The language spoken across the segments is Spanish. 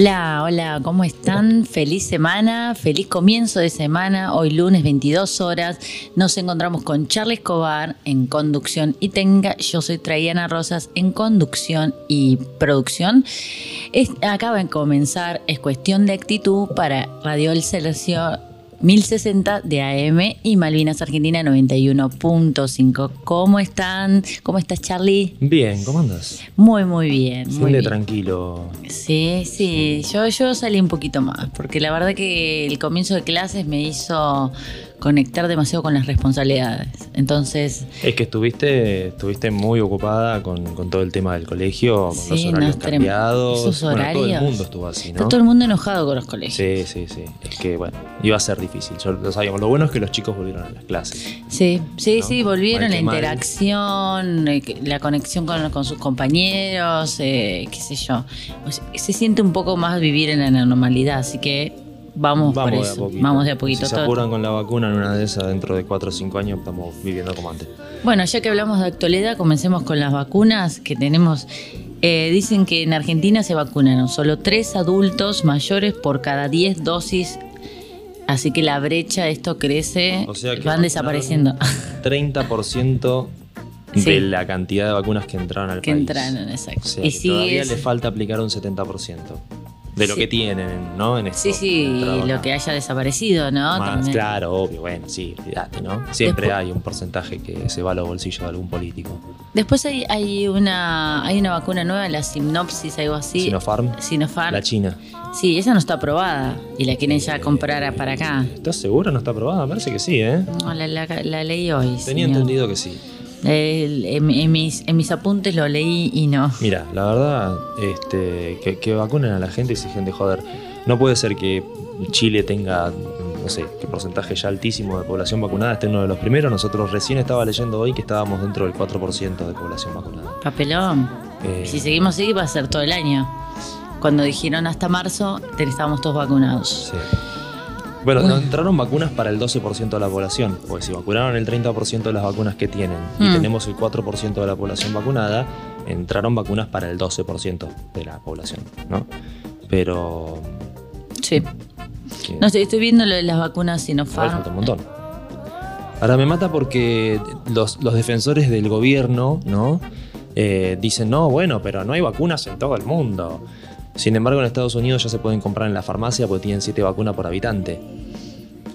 Hola, hola, ¿cómo están? Feliz semana, feliz comienzo de semana. Hoy lunes 22 horas nos encontramos con Charlie Escobar en conducción y tenga. Yo soy Traiana Rosas en conducción y producción. Es- acaba de comenzar, es cuestión de actitud para Radio El Celesio 1060 de AM y Malvinas Argentina 91.5. ¿Cómo están? ¿Cómo estás, Charlie? Bien, ¿cómo andas? Muy, muy bien. Muy bien. tranquilo. Sí, sí, yo, yo salí un poquito más, porque la verdad que el comienzo de clases me hizo conectar demasiado con las responsabilidades. Entonces, Es que estuviste, estuviste muy ocupada con, con todo el tema del colegio, con Sí, los horarios cambiados. esos Bueno, todo el horarios. mundo estuvo así, está ¿no? todo el mundo enojado con los colegios. Sí, sí, sí. Es que, bueno, iba a ser difícil. Yo lo sabíamos. Lo bueno es que los chicos volvieron a las clases. Sí, sí, ¿No? sí, volvieron la mal. interacción, eh, la conexión con, con sus compañeros, eh, qué sé yo. O sea, se siente un poco más vivir en la normalidad, así que vamos, por de a eso. poquito. Vamos de a poquito. Si se apuran con la vacuna en una de esas, dentro de 4 o 5 años estamos viviendo como antes. Bueno, ya que hablamos de actualidad, comencemos con las vacunas que tenemos. Eh, dicen que en Argentina se vacunaron solo tres adultos mayores por cada 10 dosis. Así que la brecha, esto crece, O sea que van desapareciendo. 30% Sí. de la cantidad de vacunas que entraron al que país. entraron, exacto. O sea, y que todavía le falta aplicar un 70% de lo Sí. que tienen, ¿no? En Sí, sí, entrado lo que haya desaparecido, ¿no? Más, También. claro, obvio, bueno, sí, olvídate, ¿no? Siempre Después- hay un porcentaje que se va a los bolsillos de algún político. Después hay, hay una hay una vacuna nueva, la Sinopsis, algo así. Sinopharm, Sinopharm. la China. Sí, esa no está aprobada y la quieren ya comprar para acá. ¿Estás seguro? ¿No está aprobada? Me parece que sí, ¿eh? No, la, la- la leí hoy. Tenía señor. entendido que sí. El- en, en mis, en mis apuntes lo leí y no. Mira, la verdad, este, que, que vacunen a la gente y se gente joder. No puede ser que Chile tenga, no sé, qué porcentaje ya altísimo de población vacunada, esté uno de los primeros. Nosotros recién estaba leyendo hoy que estábamos dentro del 4% de población vacunada. Papelón. Eh, Si seguimos así va a ser todo el año. Cuando dijeron hasta marzo, estábamos todos vacunados. Sí. Bueno, no entraron vacunas para el 12% de la población, porque si vacunaron el 30% de las vacunas que tienen y Mm. tenemos el 4% de la población vacunada, entraron vacunas para el 12% de la población, ¿no? Pero... Sí. No sé, estoy viendo lo de las vacunas Sinopharm. falta un montón. Ahora me mata porque los, los defensores del gobierno, ¿no? Eh, dicen, no, bueno, pero no hay vacunas en todo el mundo. Sin embargo, en Estados Unidos ya se pueden comprar en la farmacia porque tienen 7 vacunas por habitante.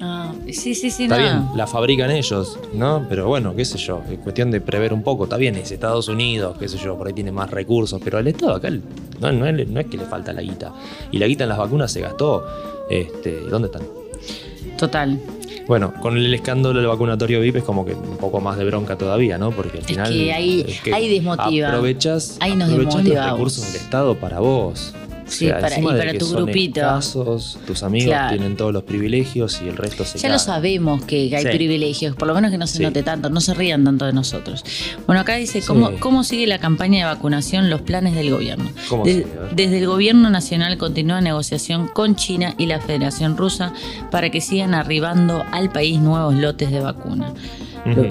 Ah, sí, sí, sí, Está no. bien, la fabrican ellos, ¿no? Pero bueno, qué sé yo, es cuestión de prever un poco. Está bien, es Estados Unidos, qué sé yo, por ahí tiene más recursos, pero el Estado acá no, no es, no es que le falta la guita. Y la guita en las vacunas se gastó. Este, ¿Dónde están? Total. Bueno, con el escándalo del vacunatorio VIP es como que un poco más de bronca todavía, ¿no? Porque al Es final. que ahí- ahí desmotiva. Aprovechas, Ahí nos aprovechás los recursos del Estado para vos. O Sí, sea, para- y para tu grupito. escasos, tus amigos Claro. tienen todos los privilegios y el resto se Ya lo sabemos que hay Sí. privilegios, por lo menos que no se Sí. note tanto, no se rían tanto de nosotros. Bueno, acá dice, ¿cómo, Sí. ¿cómo sigue la campaña de vacunación, los planes del gobierno? ¿Cómo De- desde el gobierno nacional continúa negociación con China y la Federación Rusa para que sigan arribando al país nuevos lotes de vacuna.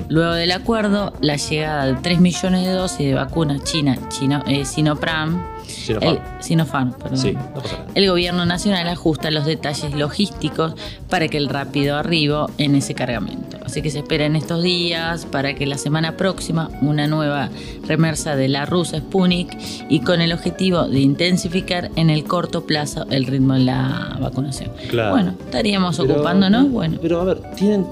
Luego del acuerdo, la llegada de 3 millones de dosis de vacuna china, chino, eh, Sinopram, Sinopharm. El, Sinopharm, perdón. Sí, no pasa nada. El gobierno nacional ajusta los detalles logísticos para que el rápido arribo en ese cargamento. Así que se espera en estos días para que la semana próxima una nueva remersa de la rusa Sputnik y con el objetivo de intensificar en el corto plazo el ritmo de la vacunación. Claro. Bueno, estaríamos Pero- ocupándonos, bueno. Pero a ver, tienen.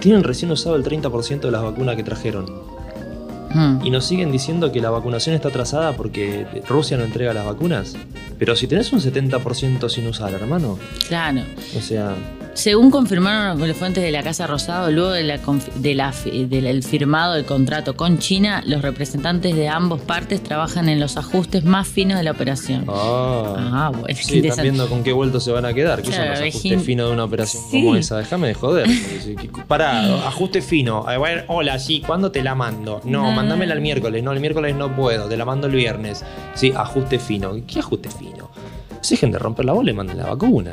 Tienen recién usado el 30% de las vacunas que trajeron. Mm. Y nos siguen diciendo que la vacunación está atrasada porque Rusia no entrega las vacunas. Pero si tenés un 70% sin usar, hermano. Claro. O sea, Según confirmaron las fuentes de la Casa Rosado, luego de la confi- de la fi- del firmado del contrato con China, los representantes de ambas partes trabajan en los ajustes más finos de la operación. ah, Ah, bueno, sí, están viendo con qué vueltos se van a quedar. ¿Qué son Claro, los ajustes finos de una operación Sí. como esa? Déjame de joder. Pará, ajuste fino. A ver, hola, sí, ¿cuándo te la mando? No, No. mándamela el miércoles. No, el miércoles no puedo, te la mando el viernes. Sí, ajuste fino. ¿Qué ajuste fino? Dejen de romper la bola y manden la vacuna.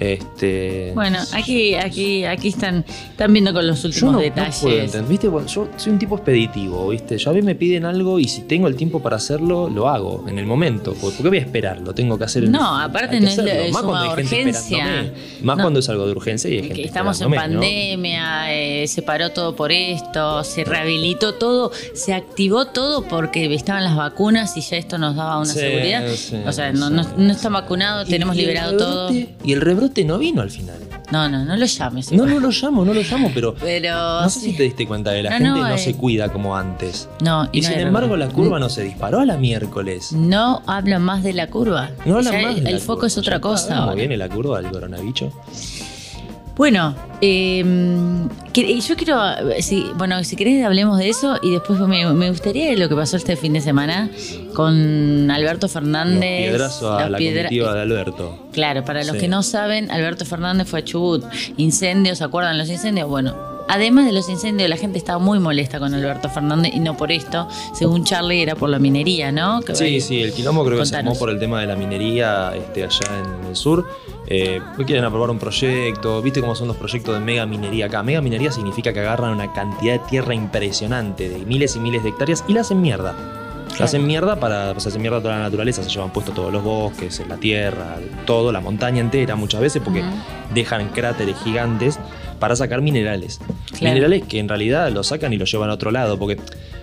Este. Bueno, aquí, aquí, aquí están, están viendo con los últimos no detalles. puedo entender, ¿viste? Bueno, yo soy un tipo expeditivo, ¿viste? Yo a mí me piden algo y si tengo el tiempo para hacerlo, lo hago en el momento. ¿Por por qué voy a esperar? Lo tengo que hacer en No, aparte no es Más cuando hay gente urgencia. Más No. cuando es algo de urgencia y hay gente estamos en pandemia, eh, se paró todo por esto, se rehabilitó todo, se activó todo porque estaban las vacunas y ya esto nos daba una Sí, seguridad. sí, o sea, no, sí. no, no está vacunado, tenemos liberado todo. Y el rebrote no vino al final. No, no, no lo llames. No, no lo llamo, no lo llamo, pero. Pero. No sé sí. si te diste cuenta que la No, gente no, no, eh. se cuida como antes. No, Y, no sin embargo, la curva no se disparó a la miércoles. No hablo más de la curva. No hablan Ya más el de la el foco curva, es ya otra está, cosa. ¿Cómo viene la curva del coronavirus? Bueno, eh, yo quiero, si, bueno, si querés hablemos de eso y después me, me gustaría lo que pasó este fin de semana con Alberto Los Fernández. piedrazos a los la piedra- comitiva de Alberto. Claro, para los Sí. que no saben, Alberto Fernández fue a Chubut. Incendios, ¿se acuerdan los incendios? Bueno, además de los incendios, la gente estaba muy molesta con Alberto Fernández y no por esto. Según Charlie, era por la minería, ¿no? Que- Sí, sí, el quilombo creo que se armó por el tema de la minería este, allá en el sur. Eh, hoy quieren aprobar un proyecto, viste cómo son los proyectos de mega minería acá. Mega minería significa que agarran una cantidad de tierra impresionante, de miles y miles de hectáreas, y la hacen mierda. La hacen mierda para, o sea, hacen mierda toda la naturaleza, se llevan puesto todos los bosques, la tierra, todo, la montaña entera muchas veces, porque dejan cráteres gigantes para sacar minerales. Claro. Minerales que en realidad los sacan y los llevan a otro lado, porque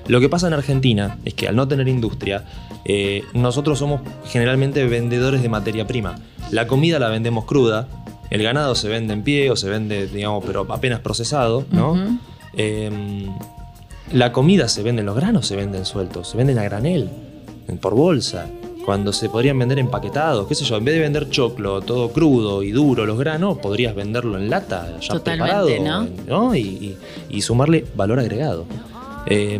lo que pasa en Argentina es que al no tener industria, eh, nosotros somos generalmente vendedores de materia prima. La comida la vendemos cruda, el ganado se vende en pie o se vende, digamos, pero apenas procesado, ¿no? Eh, la comida se vende, los granos se venden sueltos, se venden a granel, por bolsa. Cuando se podrían vender empaquetados, qué sé yo, en vez de vender choclo todo crudo y duro los granos, podrías venderlo en lata, ya Totalmente, preparado, ¿no? ¿no? Y, y- y sumarle valor agregado. Eh,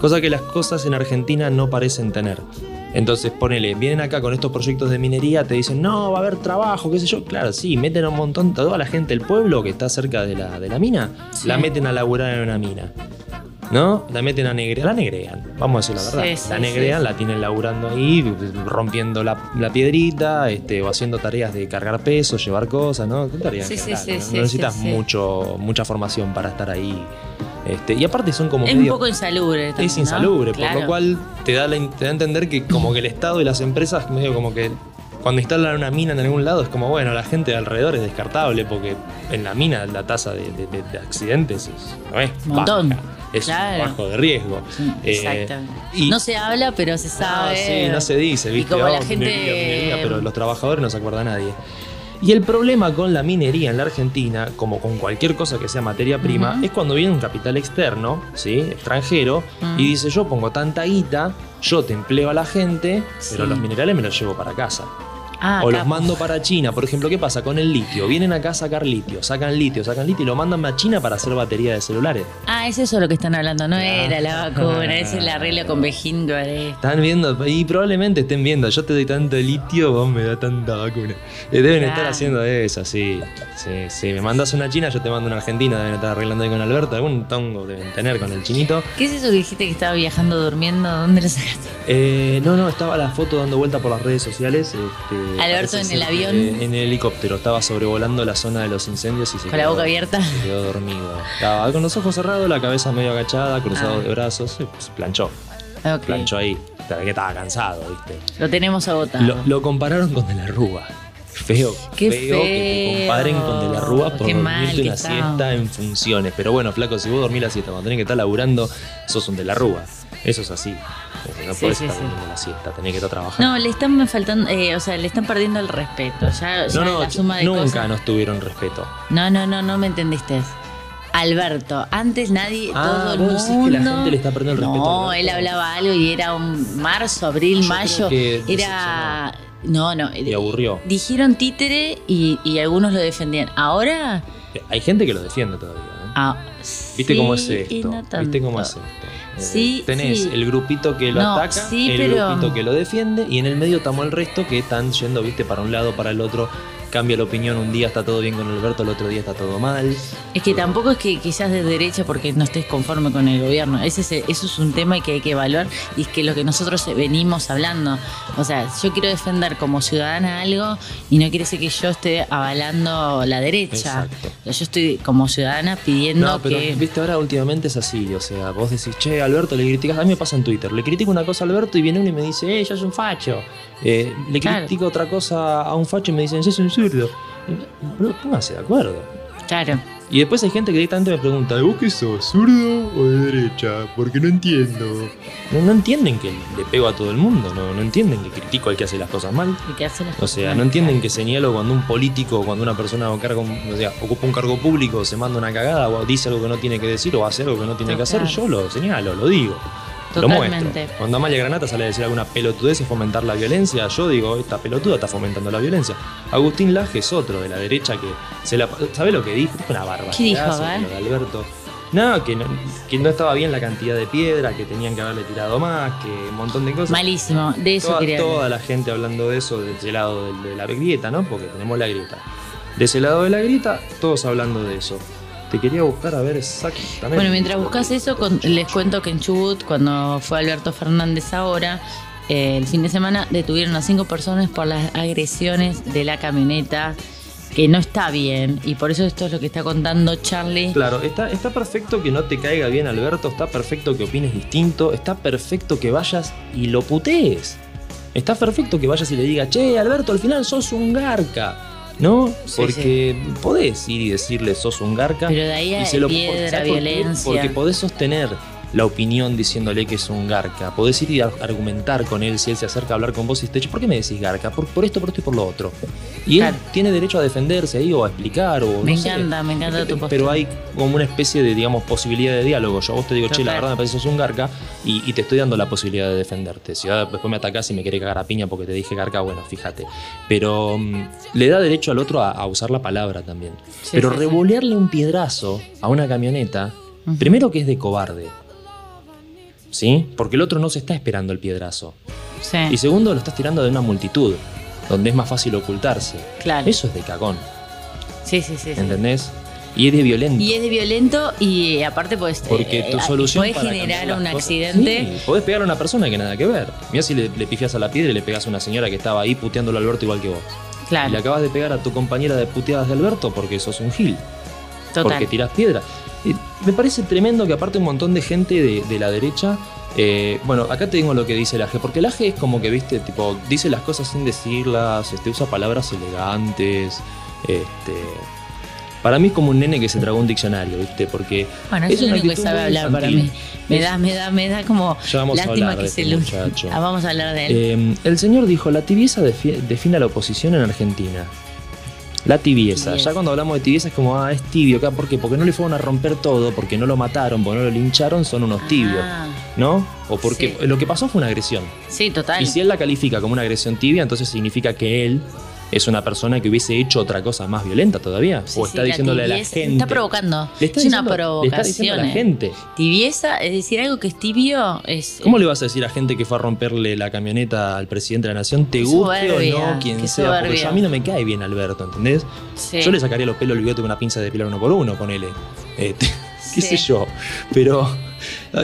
cosa que las cosas en Argentina no parecen tener. Entonces, ponele, vienen acá con estos proyectos de minería, te dicen, no, va a haber trabajo, qué sé yo. Claro, sí, meten a un montón, toda la gente del pueblo que está cerca de la, de la mina, Sí. la meten a laburar en una mina. ¿No? La meten a negrear, la negrean, vamos a decir la verdad. sí, la negrean, sí. la tienen laburando ahí, rompiendo la, la piedrita, este, o haciendo tareas de cargar peso, llevar cosas, ¿no? ¿Qué tareas sí, no? No necesitas mucho, mucha formación para estar ahí. Este, y aparte son como Es un poco insalubre. también, es ¿no? insalubre, por Claro. lo cual te da, la te da a entender que como que el Estado y las empresas medio como que cuando instalan una mina en algún lado es como, bueno, la gente de alrededor es descartable porque en la mina la tasa de, de- de- de accidentes es, no es Montón, baja, es claro. bajo de riesgo. Sí, Eh, Exactamente. y- no se habla, pero se Ah, sabe. sí, no se dice, Y ¿viste? como la Oh, gente. minería, minería, pero los trabajadores no se acuerda nadie. Y el problema con la minería en la Argentina, como con cualquier cosa que sea materia prima, es cuando viene un capital externo, ¿sí? extranjero, Mm. y dice yo pongo tanta guita, yo te empleo a la gente, pero los minerales me los llevo para casa. Ah, o los mando para China. Por ejemplo, ¿qué pasa con el litio? Vienen acá a sacar litio, sacan litio, sacan litio y lo mandan a China para hacer batería de celulares. Ah, es eso lo que están hablando. No era la vacuna, es el arreglo con Bejín Guaré. Están viendo, y probablemente estén viendo, yo te doy tanto litio, vos me das tanta vacuna. Eh, Deben estar haciendo eso, sí. Sí, sí. Me mandas una china, yo te mando una argentina, deben estar arreglando ahí con Alberto, algún tongo deben tener con el chinito. ¿Qué es eso que dijiste que estaba viajando durmiendo? ¿Dónde lo sacaste? Eh, no, no, estaba la foto dando vuelta por las redes sociales. este, Alberto parece en el avión. En el helicóptero, estaba sobrevolando la zona de los incendios y se Con la quedó- boca abierta. Se quedó dormido. Estaba con los ojos cerrados, la cabeza medio agachada, cruzado Ah. de brazos, y, pues, planchó. Ok. planchó ahí. Que estaba cansado, ¿viste? Lo tenemos agotado. Lo, lo compararon con De la Rúa. Feo, Qué feo, que te feo. comparen con De la Rúa por Qué dormirte una siesta en funciones. Pero bueno, flaco, si vos dormís la siesta cuando tenés que estar laburando, sos un De la Rúa. Eso es así. No Sí, podés sí, estar sí. durmiendo la siesta, tenés que estar trabajando. No, le están faltando, eh, o sea, le están perdiendo el respeto. Ya, ya No, no, la suma de nunca cosas. nos tuvieron respeto. No, no, no, no me entendiste. Alberto, antes nadie, Ah, todo el mundo. decís que la gente le está perdiendo el respeto No, él hablaba algo y era un marzo, abril, Yo mayo. creo que Era. No, no. Y aburrió. Dijeron títere y, y algunos lo defendían. Ahora. Hay gente que lo defiende todavía. ¿eh? ah, ¿Viste sí cómo es esto? no ¿Viste cómo es esto? Eh, Sí, tenés sí. el grupito que lo No, ataca, sí, el pero- grupito que lo defiende y en el medio estamos el resto que están yendo, viste, para un lado, para el otro. Cambia la opinión, un día está todo bien con Alberto, el otro día está todo mal. Es que tampoco es que quizás de derecha porque no estés conforme con el gobierno. Ese es, eso es un tema que hay que evaluar y es que lo que nosotros venimos hablando. O sea, yo quiero defender como ciudadana algo y no quiere decir que yo esté avalando la derecha. Exacto. Yo estoy como ciudadana pidiendo No, pero que... viste, ahora últimamente es así. O sea, vos decís, che, Alberto, le criticas. A mí me pasa en Twitter. Le critico una cosa a Alberto y viene uno y me dice, eh, yo soy un facho. Eh, le Claro. critico otra cosa a un facho y me dicen, sos un zurdo. Bro, póngase de acuerdo. Claro. Y después hay gente que directamente me pregunta, ¿vos qué sos, zurdo o de derecha? Porque no entiendo. No, no entienden que le pego a todo el mundo, no, no entienden que critico al que hace las cosas mal. y que hace las O sea, mal. no entienden que señalo cuando un político, cuando una persona o cargo, o sea, ocupa un cargo público, se manda una cagada o dice algo que no tiene que decir o hace algo que no tiene que hacer, yo lo señalo, lo digo. Totalmente. Cuando Amalia Granata sale a decir alguna pelotudez y fomentar la violencia, yo digo, esta pelotuda está fomentando la violencia. Agustín Laje es otro de la derecha que se la. ¿Sabe lo que dijo? Una barbaridad. ¿Qué dijo, lo de Alberto. No que, no, que no estaba bien la cantidad de piedra, que tenían que haberle tirado más, que un montón de cosas. Malísimo. De eso toda, quería toda la gente hablando de eso, de ese lado del- de, la grieta, ¿no? Porque tenemos la grieta. De ese lado de la grieta, todos hablando de eso. Te quería buscar a ver exactamente. Bueno, mientras buscas eso, con- les cuento que en Chubut, cuando fue Alberto Fernández ahora, eh, el fin de semana detuvieron a cinco personas por las agresiones de la camioneta, que no está bien, y por eso esto es lo que está contando Charlie. Claro, está, está perfecto que no te caiga bien Alberto, está perfecto que opines distinto, está perfecto que vayas y lo putees. Está perfecto que vayas y le digas, che, Alberto, al final sos un garca. ¿No? Sí, Porque podés ir y decirle sos un garca. Pero de ahí y se lo piedra, ¿sabes por qué? violencia. Porque podés sostener la opinión diciéndole que es un garca. Podés ir y ar- argumentar con él si él se acerca a hablar con vos y te dice, ¿por qué me decís garca? Por, por esto, por esto y por lo otro. Y él Claro. tiene derecho a defenderse ahí o a explicar o Me no sé. encanta, me encanta tu postura. Pero hay como una especie de, digamos, posibilidad de diálogo. Yo a vos te digo, che, la verdad me parece que sos un garca y, y te estoy dando la posibilidad de defenderte. Si ahora después me atacás y me querés cagar a piña porque te dije garca, bueno, fíjate. Pero mm, le da derecho al otro a, a usar la palabra también. Sí, Pero sí, sí. revolearle un piedrazo a una camioneta, primero que es de cobarde. ¿Sí? Porque el otro no se está esperando el piedrazo. Sí, Y segundo, lo estás tirando de una multitud, donde es más fácil ocultarse. claro. Eso es de cagón, Sí, sí, sí. sí. ¿entendés? Y es de violento. Y es de violento y aparte pues Porque eh, tu eh, solución puede generar un cosas- accidente. Sí, podés pegar a una persona que nada que ver. Mira si le, le pifias a la piedra y le pegas a una señora que estaba ahí puteándolo a Alberto igual que vos. Y Claro, le acabas de pegar a tu compañera de puteadas de Alberto porque sos un gil, total. porque tirás piedra. Me parece tremendo que aparte un montón de gente de, de la derecha. eh, bueno, acá te digo lo que dice el AG, porque el AG es como que, viste, tipo, dice las cosas sin decirlas, este, usa palabras elegantes, este. Para mí es como un nene que se tragó un diccionario, ¿viste? Porque Bueno, es una único que sabe hablar para mí. Me da, me da, me da como Ya vamos a lástima hablar que de se este muchacho. Ah, vamos a hablar de él. Eh, el señor dijo, la tibieza defi- define a la oposición en Argentina. La tibieza. Tibieza. Ya cuando hablamos de tibieza es como, ah, es tibio acá. ¿Por qué? Porque no le fueron a romper todo, porque no lo mataron, porque no lo lincharon, son unos tibios. Ah, ¿No? O porque Sí. lo que pasó fue una agresión. sí, total. Y si él la califica como una agresión tibia, entonces significa que él es una persona que hubiese hecho otra cosa más violenta todavía. Sí, o sí, está la diciéndole a la gente. Está provocando. Le está es una diciendo- le está diciendo provocación. a la eh. gente. Tibieza, es decir, algo que es tibio es. ¿Cómo le vas a decir a gente que fue a romperle la camioneta al presidente de la nación, te guste soberbia, o no, quien sea? Porque yo- a mí no me cae bien Alberto, ¿entendés? Sí. Yo le sacaría los pelos al bigote con una pinza de depilar uno por uno, ponele. Eh, qué sé yo. Pero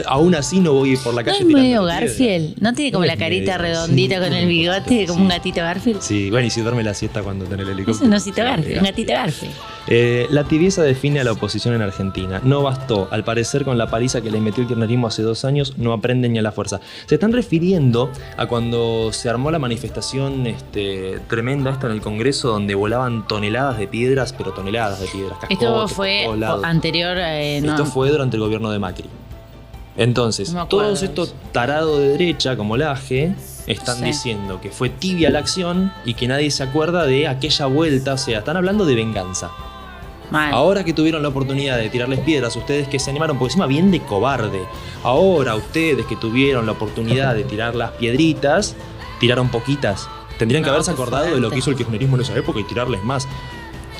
Aún así no voy por la ¿No calle. es medio. Garfield? ¿No tiene como la carita medio, redondita sí, con el bigote, como un gatito Garfield? Sí, bueno, y si duerme la siesta cuando en el helicóptero. Es un osito Garfield, un gatito Garfield. Eh, la tibieza define a la oposición en Argentina. No bastó. Al parecer, con la paliza que les metió el kirchnerismo hace dos años, no aprenden ni a la fuerza. Se están refiriendo a cuando se armó la manifestación este, tremenda esta en el Congreso, donde volaban toneladas de piedras, pero toneladas de piedras. Esto fue anterior. eh, no. Esto fue durante el gobierno de Macri. Entonces, No todos estos tarados de derecha, como Laje, están Sí. diciendo que fue tibia la acción y que nadie se acuerda de aquella vuelta. O sea, están hablando de venganza. Mal. Ahora que tuvieron la oportunidad de tirarles piedras, ustedes que se animaron, porque encima bien de cobarde. Ahora ustedes que tuvieron la oportunidad de tirar las piedritas, tiraron poquitas. Tendrían que haberse acordado de lo que hizo el kirchnerismo en esa época y tirarles más.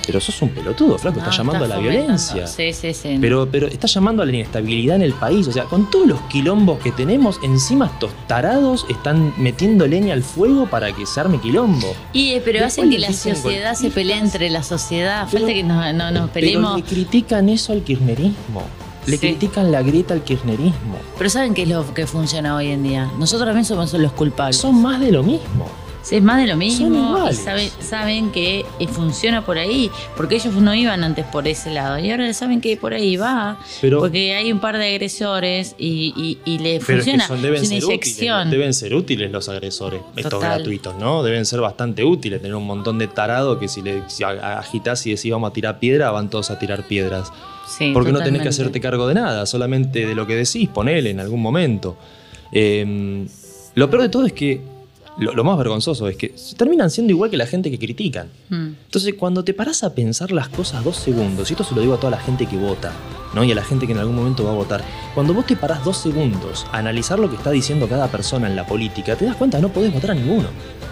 Pero sos un pelotudo, flaco, No, estás llamando a la violencia. Sí, sí, sí. Pero, pero está llamando a la inestabilidad en el país. O sea, con todos los quilombos que tenemos, encima estos tarados están metiendo leña al fuego para que se arme quilombo. Y, eh, pero Después hacen que la sociedad se pelee entre la sociedad. Pero- Falta que no, no nos Pero peleemos. le critican eso al kirchnerismo. Le Sí. critican la grieta al kirchnerismo. Pero ¿saben qué es lo que funciona hoy en día? Nosotros también somos los culpables. Son más de lo mismo. Sí, es más de lo mismo. y saben, que eh, funciona por ahí. Porque ellos no iban antes por ese lado. Y ahora saben que por ahí va. Pero, porque hay un par de agresores y, y, y le pero es que funciona. son- deben es ser inyección. útiles. Deben ser útiles los agresores, estos gratuitos, ¿no? Deben ser bastante útiles. Tener un montón de tarados que si, le, si agitas y decís vamos a tirar piedra, van todos a tirar piedras. Sí, Porque no tenés que hacerte cargo de nada, solamente de lo que decís, ponele en algún momento. Eh, lo peor de todo es que, lo, lo más vergonzoso es que terminan siendo igual que la gente que critican. Mm. Entonces, cuando te paras a pensar las cosas dos segundos, y esto se lo digo a toda la gente que vota, ¿no? Y a la gente que en algún momento va a votar, cuando vos te parás dos segundos a analizar lo que está diciendo cada persona en la política, te das cuenta que no podés votar a ninguno.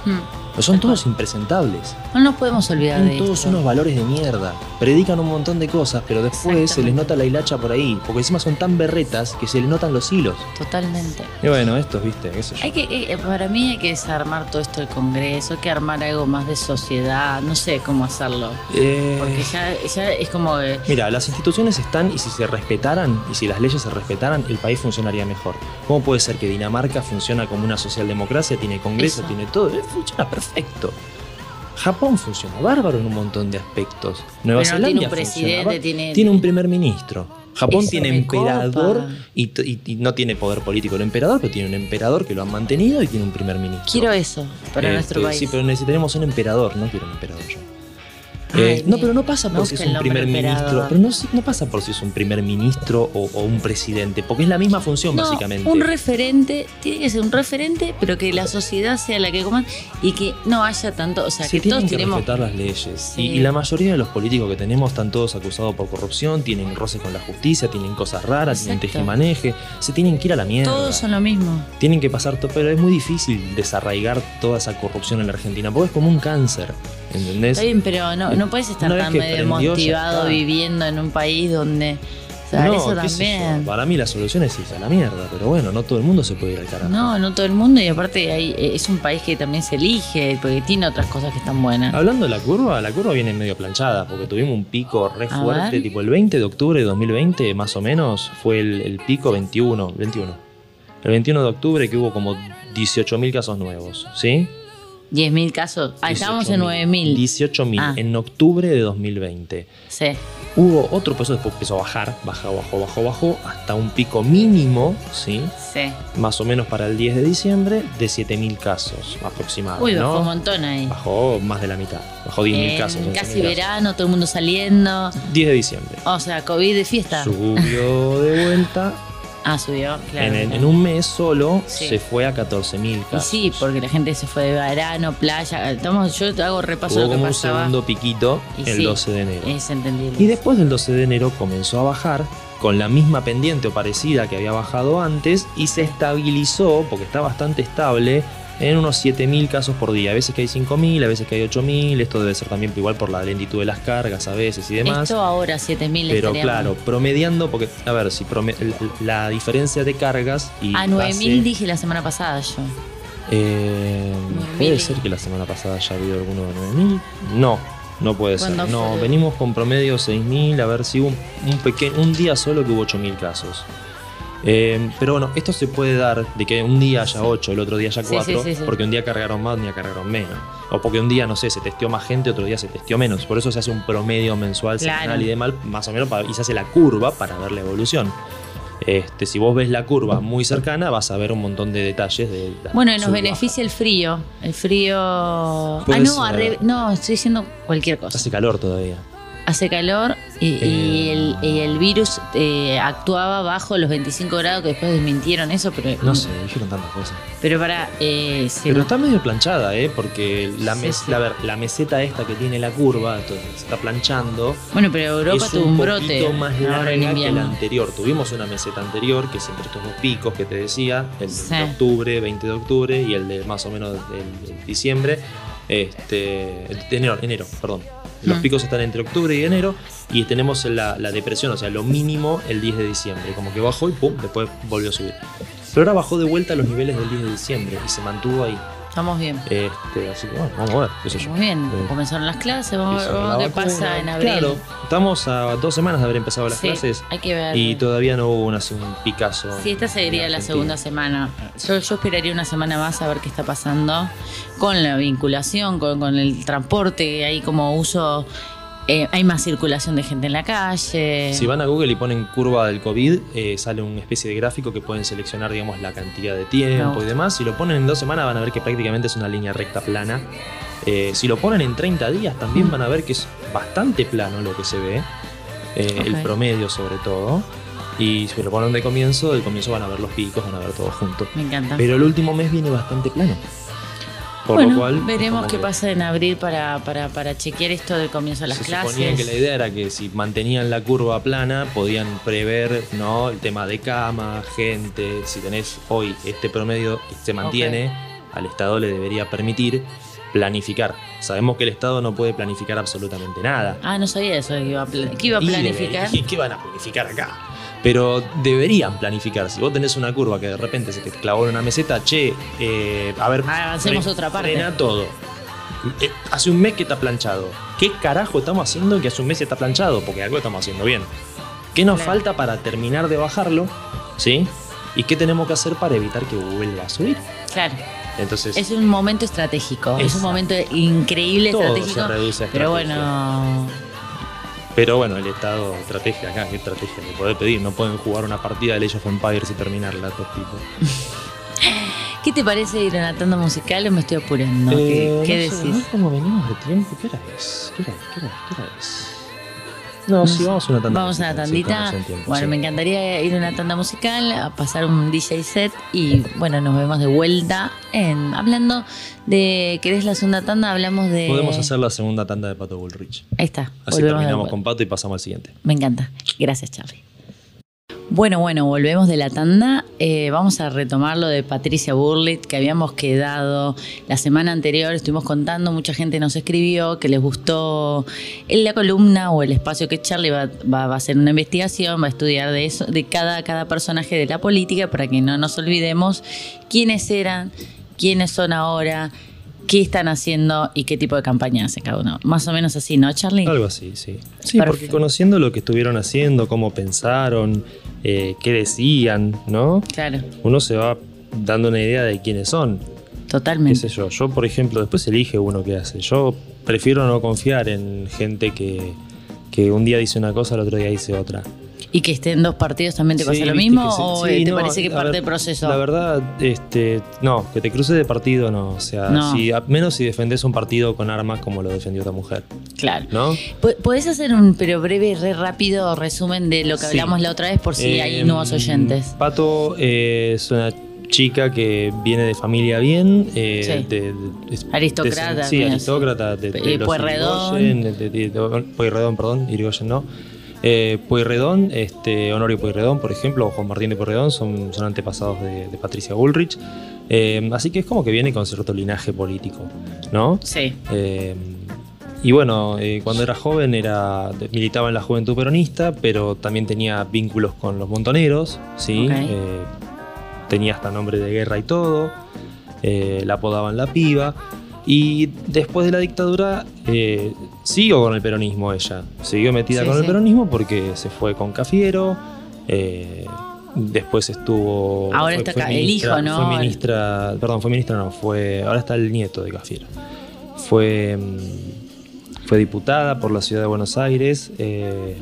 Mm. Son todos impresentables. No nos podemos olvidar de Tienen todos esto. unos valores de mierda. Predican un montón de cosas, pero después se les nota la hilacha por ahí. Porque encima son tan berretas que se les notan los hilos. Totalmente. Y bueno, estos, viste, qué sé yo. Hay que, eh, para mí hay que desarmar todo esto del Congreso, hay que armar algo más de sociedad, no sé cómo hacerlo. Eh, Porque ya, ya es como... eh, Mira, las instituciones están y si se respetaran y si las leyes se respetaran, el país funcionaría mejor. ¿Cómo puede ser que Dinamarca funciona como una socialdemocracia, tiene congreso, Eso. tiene todo? Eh, Funciona perfecto. Japón funciona bárbaro en un montón de aspectos. Nueva Pero no Zelanda tiene un presidente, tiene- tiene un primer ministro. Japón Eso tiene emperador y, t- y- y no tiene poder político el emperador, pero tiene un emperador que lo han mantenido y tiene un primer ministro. quiero eso para Este, nuestro país. Sí, pero necesitaremos un emperador, no quiero un emperador yo. Ay, Eh, no, pero no pasa por si es un primer ministro. Pero no, no pasa por si es un primer ministro o, o un presidente, porque es la misma función, No, básicamente. un referente, tiene que ser un referente, pero que la sociedad sea la que comanda y que no haya tanto, o sea, Se que tienen todos que tenemos... respetar las leyes. Sí. Y, y la mayoría de los políticos que tenemos están todos acusados por corrupción, tienen roces con la justicia, tienen cosas raras, tienen Exacto. tejemaneje. Se tienen que ir a la mierda. Todos son lo mismo. Tienen que pasar todo, pero es muy difícil desarraigar toda esa corrupción en la Argentina, porque es como un cáncer, ¿entendés? Está bien, pero no, no puedes estar tan que medio prendió, ya motivado viviendo en un país donde... O sea, eso yo, también. Para mí la solución es irse a la mierda, pero bueno, no todo el mundo se puede ir al carajo. No, no todo el mundo y aparte hay, es un país que también se elige porque tiene otras cosas que están buenas. Hablando de la curva, la curva viene medio planchada, porque tuvimos un pico re A fuerte, ver. tipo el 20 de octubre de 2020, más o menos, fue el, el pico 21, 21. El 21 de octubre que hubo como 18.000 casos nuevos, ¿sí? 10.000 casos. Ah, estábamos en 9.000. 18.000 Ah. en octubre de 2020. Sí. Hubo otro peso, después empezó a bajar, bajó, bajó, bajó, bajó, hasta un pico mínimo, ¿sí? Sí. Más o menos para el 10 de diciembre, de 7.000 casos aproximadamente. Uy, bajó ¿no? un montón ahí. Bajó más de la mitad, bajó 10.000 En casos. 11.000 casi casos. verano, todo el mundo saliendo. 10 de diciembre. O sea, COVID de fiesta. Subió de vuelta. Ah, subió, claro. en, un mes solo Sí. se fue a 14.000 Y casos. sí, porque la gente se fue de verano, playa. Estamos, yo te hago repaso de lo que como un pasaba. segundo piquito Y el sí, 12 de enero. Es entendible. Y después del 12 de enero comenzó a bajar con la misma pendiente o parecida que había bajado antes y se estabilizó, porque está bastante estable, en unos 7.000 casos por día. A veces que hay 5.000, a veces que hay 8.000. Esto debe ser también igual por la lentitud de las cargas a veces y demás. Esto ahora 7.000 Pero claro, promediando, porque, a ver, si prome- la, la diferencia de cargas y. A 9.000 base- dije la semana pasada yo. Eh, 9.000. puede ser que la semana pasada haya habido alguno de 9.000. No, no puede ser. ¿Cuándo No, fue? venimos con promedio 6.000. A ver si hubo un, un, pequeño, un día solo que hubo 8.000 casos. Eh, pero bueno, esto se puede dar de que un día haya 8, el otro día haya Sí, 4, sí, sí, sí. porque un día cargaron más, un día cargaron menos. O porque un día, no sé, se testeó más gente, otro día se testeó menos. Por eso se hace un promedio mensual, Claro. semanal y demás, más o menos, para- y se hace la curva para ver la evolución. Este, si vos ves la curva muy cercana, vas a ver un montón de detalles de la Bueno, y nos beneficia el frío. El frío. Ah, no, revés. no, estoy diciendo cualquier cosa. Hace calor todavía. Hace calor y, y Eh. el, y el virus eh, actuaba bajo los 25 grados, que después desmintieron eso, pero. No sé, dijeron tantas cosas. Pero para. Eh, Pero está medio planchada, ¿eh? Porque la, mes- sí. la, meseta esta que tiene la curva, entonces se está planchando. Bueno, pero Europa es tuvo un un brote. poquito más larga en que la anterior. Tuvimos una meseta anterior, que es entre estos dos picos que te decía, el Sí. de octubre, 20 de octubre, y el de más o menos del del diciembre, este, enero, enero, perdón. Los Mm. picos están entre octubre y enero, y tenemos la, la depresión, o sea, lo mínimo el 10 de diciembre, como que bajó y pum, después volvió a subir. Pero ahora bajó de vuelta a los niveles del 10 de diciembre y se mantuvo ahí. Estamos bien. Este, así que bueno, vamos a ver, qué sé yo. Estamos bien. Eh, Comenzaron las clases, vamos a ver qué vacuna. pasa en abril. Claro, estamos a dos semanas de haber empezado las Sí, clases hay que ver. y todavía no hubo un, así un Picasso. Sí, esta sería la segunda semana. Yo, yo esperaría una semana más a ver qué está pasando con la vinculación, con, con el transporte. Hay como uso, eh, hay más circulación de gente en la calle. Si van a Google y ponen curva del COVID, eh, sale una especie de gráfico que pueden seleccionar, digamos, la cantidad de tiempo y demás. Si lo ponen en dos semanas van a ver que prácticamente es una línea recta plana. Eh, si lo ponen en 30 días también Mm. van a ver que es bastante plano lo que se ve. Eh. El promedio sobre todo. Y si lo ponen de comienzo, del comienzo van a ver los picos, van a ver todo junto. Me encanta. Pero el último mes viene bastante plano. Por bueno, lo cual. veremos qué que pasa en abril para, para, para chequear esto del comienzo de las se clases. suponía que la idea era que si mantenían la curva plana, podían prever ¿no? el tema de cama, gente. Si tenés hoy este promedio que se mantiene, al Estado le debería permitir planificar. Sabemos que el Estado no puede planificar absolutamente nada. Ah, no sabía eso, que iba a, pla- que iba a planificar. ¿y ¿Qué van a planificar acá? Pero deberían planificar. Si vos tenés una curva que de repente se te clavó en una meseta, che, eh, a ver, avancemos fre- otra parte. frena todo. Eh, hace un mes que está planchado. ¿Qué carajo estamos haciendo que hace un mes está planchado? Porque algo estamos haciendo bien. ¿Qué nos Claro. falta para terminar de bajarlo? ¿Sí? ¿Y qué tenemos que hacer para evitar que vuelva a subir? Claro, Entonces, es un momento estratégico, es un momento increíble todo estratégico. se reduce a Pero bueno, Pero bueno, el Estado, estrategia acá, ¿qué estrategia le podés pedir? No pueden jugar una partida de Age of Empires y terminarla, estos tipos. ¿qué te parece ir a una tanda musical o me estoy apurando? Eh, ¿Qué, qué no sé, decís? ¿no? ¿Cómo venimos de tiempo? ¿Qué hora es? ¿Qué hora es? ¿Qué hora es? ¿Qué hora es? No, sí, vamos a una tanda Vamos a una tandita. tiempo, bueno, sí. me encantaría ir a una tanda musical, a pasar un DJ set y bueno, nos vemos de vuelta en hablando de ¿querés la segunda tanda? Hablamos de Podemos hacer la segunda tanda de Pato Bullrich. Ahí está. Así terminamos con Pato y pasamos al siguiente. Me encanta. Gracias, Charlie. Bueno, bueno, volvemos de la tanda. Eh, vamos a retomar lo de Patricia Burlit, que habíamos quedado la semana anterior, estuvimos contando, mucha gente nos escribió que les gustó la columna o el espacio que Charlie va, va- va a hacer una investigación, va a estudiar de eso, de cada, cada personaje de la política, para que no nos olvidemos quiénes eran, quiénes son ahora, qué están haciendo y qué tipo de campaña hace cada uno. Más o menos así, ¿no, Charlie? Algo así, sí. Sí, porque conociendo lo que estuvieron haciendo, cómo pensaron, eh, qué decían, ¿no? Claro, Uno se va dando una idea de quiénes son. qué totalmente. sé yo. Yo, por ejemplo, después elige uno que hace. Yo prefiero no confiar en gente que, que un día dice una cosa, el otro día dice otra. ¿Y que estén dos partidos también te pasa Sí, lo viste mismo? se- ¿O sí, eh, te no, parece que parte del proceso? La verdad, este, no, que te cruces de partido no. O sea, No. si, a- menos si defendés un partido con armas como lo defendió esta mujer, Claro. ¿no? ¿Podés hacer un pero breve, re rápido resumen de lo que Sí. hablamos la otra vez por si hay Eh, nuevos oyentes? Pato eh, es una chica que viene de familia bien, eh, Sí. de, de- es- Aristócrata, de- sí, aristócrata de, de Eh, Pueyrredón. Irigoyen, de- de- de- de- Pueyrredón, perdón, Irigoyen no. Eh, Pueyrredón, este, Honorio Pueyrredón, por ejemplo, o Juan Martín de Pueyrredón, son, son antepasados de, de Patricia Bullrich. Eh, así que es como que viene con cierto linaje político, ¿no? Sí. Eh, y bueno, eh, cuando era joven era, militaba en la juventud peronista, pero también tenía vínculos con los montoneros, ¿sí? Tenía hasta nombre de guerra y todo, la apodaban la piba. Y después de la dictadura eh, siguió con el peronismo ella, siguió metida Sí, con sí. el peronismo porque se fue con Cafiero, eh, Después estuvo. Ahora está acá, el ministra- hijo, ¿no? Fue ministra. Perdón, fue ministra, no, fue. Ahora está el nieto de Cafiero. Fue. mm, Fue diputada por la ciudad de Buenos Aires eh,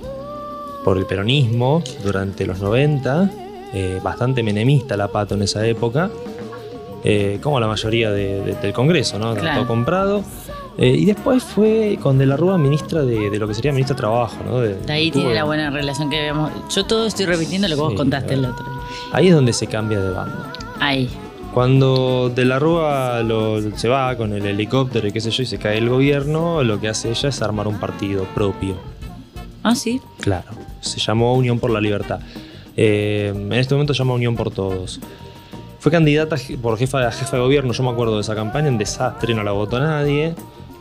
por el peronismo durante los 90. eh, bastante menemista la pato en esa época. Eh, como la mayoría de- de- del Congreso, ¿no? Claro. Todo comprado. Eh, y después fue con De la Rúa ministra de, de lo que sería ministra de Trabajo, ¿no? De- ahí tuvo- tiene la buena relación que vemos. Yo todo estoy repitiendo lo que vos contaste el otro. Ahí es donde se cambia de bando. Ahí. Cuando De la Rúa lo- se va con el helicóptero y qué sé yo y se cae el gobierno, lo que hace ella es armar un partido propio. Ah, sí. Claro. Se llamó Unión por la Libertad. Eh, en este momento se llama Unión por Todos. Fue candidata por jefa, jefa de gobierno, yo me acuerdo de esa campaña, en desastre, no la votó nadie.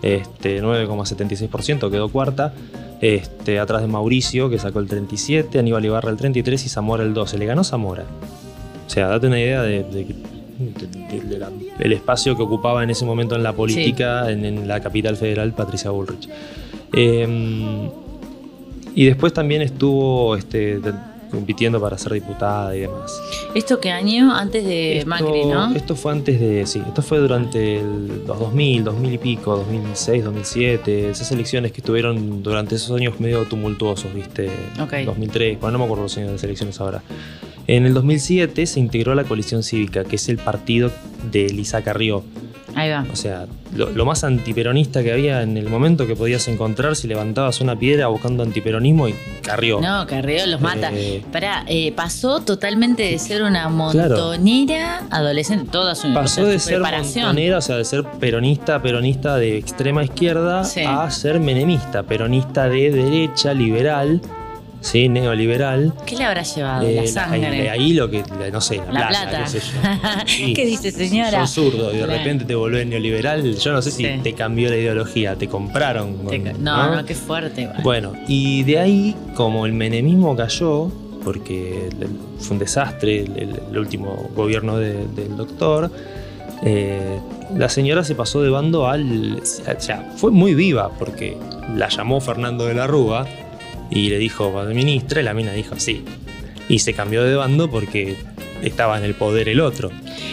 Este, 9,76%, quedó cuarta. Este, atrás de Mauricio, que sacó el 37, Aníbal Ibarra el 33 y Zamora el 12. Le ganó Zamora. O sea, date una idea de, de- de- de la- el espacio que ocupaba en ese momento en la política, en, en la capital federal, Patricia Bullrich. Eh, y después también estuvo este, compitiendo para ser diputada y demás. ¿Esto qué año? Antes de Esto- Macri, ¿no? Esto fue antes de. Sí, esto fue durante el- los 2000, 2000 y pico, 2006, 2007. Esas elecciones que estuvieron durante esos años medio tumultuosos, ¿viste? Ok. 2003, bueno, no me acuerdo los años de las elecciones ahora. En el 2007 se integró a la coalición cívica, que es el partido de Lisa Carrió. Ahí va. O sea, lo, lo más antiperonista que había en el momento que podías encontrar si levantabas una piedra buscando antiperonismo y Carrió. No, Carrió los mata. Eh, Pará, eh, pasó totalmente de ser una montonera adolescente, toda su, o Pasó sea, de su ser montonera, o sea, de ser peronista, peronista de extrema izquierda, Sí. a ser menemista, peronista de derecha, liberal, sí, neoliberal. ¿Qué le habrá llevado? Eh, la sangre. de ahí lo que, no sé, la, La plata, plata. qué sé yo. Sí. ¿Qué dice, señora? Sos zurdo y de Claro. repente te volvés neoliberal. Yo no sé si Sí. te cambió la ideología, te compraron. Te- no, no, qué fuerte. Bueno, y de ahí, como el menemismo cayó, porque fue un desastre el, el- el último gobierno de- del doctor, eh, la señora se pasó de bando al... O sea, fue muy viva, porque la llamó Fernando de la Rúa y le dijo, ministra, y la mina dijo sí. Y se cambió de bando porque estaba en el poder el otro.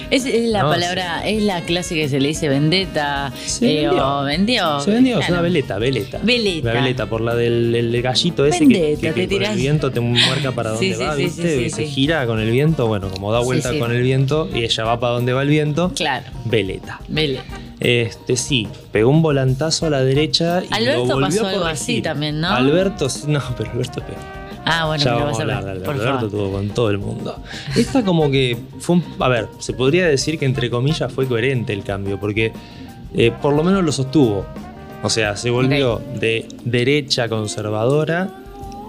Es, es la No, palabra, es la clase que se le dice vendetta. Se eh, vendió. o vendió. Se vendió, es una veleta, veleta. Veleta. Veleta, por la del el gallito ese Vendetta, que, que- que tirás. el viento te marca para dónde sí, va, sí, ¿viste? y se gira con el viento, bueno, como da vuelta con el viento y ella va para donde va el viento, Claro, veleta. veleta. Este sí, pegó un volantazo a la derecha y Alberto lo volvió pasó a algo así también, ¿no? Alberto, sí, no, pero Alberto peor. Ah, bueno, ya vamos vas a hablar. Alberto. Por Alberto tuvo con todo el mundo. Esta como que fue un... A ver, se podría decir que entre comillas fue coherente el cambio, porque eh, por lo menos lo sostuvo. O sea, se volvió de derecha conservadora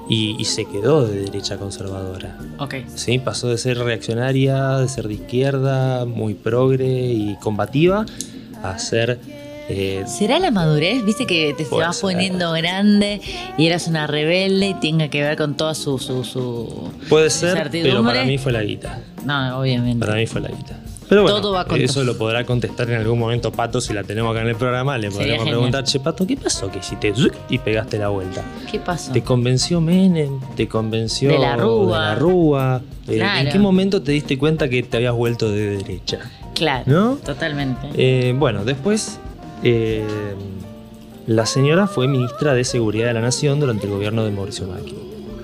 y, y se quedó de derecha conservadora. Ok. ¿sí? Pasó de ser reaccionaria, de ser de izquierda, muy progre y combativa, a ser... eh, ¿Será la madurez? Viste que te vas poniendo grande y eras una rebelde y tenga que ver con toda su. su, su puede ser, pero para mí fue la guita. No, obviamente. Para mí fue la guita. Pero bueno, Todo va eso lo podrá contestar en algún momento Pato si la tenemos acá en el programa. Le podremos preguntar, che, Pato, ¿qué pasó que hiciste y pegaste la vuelta? ¿Qué pasó? ¿Te convenció Menem? ¿Te convenció De la Rúa. de la Rúa? Eh, Claro. ¿En qué momento te diste cuenta que te habías vuelto de derecha? Claro. ¿No? Totalmente. Eh, bueno, después eh, la señora fue ministra de Seguridad de la Nación durante el gobierno de Mauricio Macri.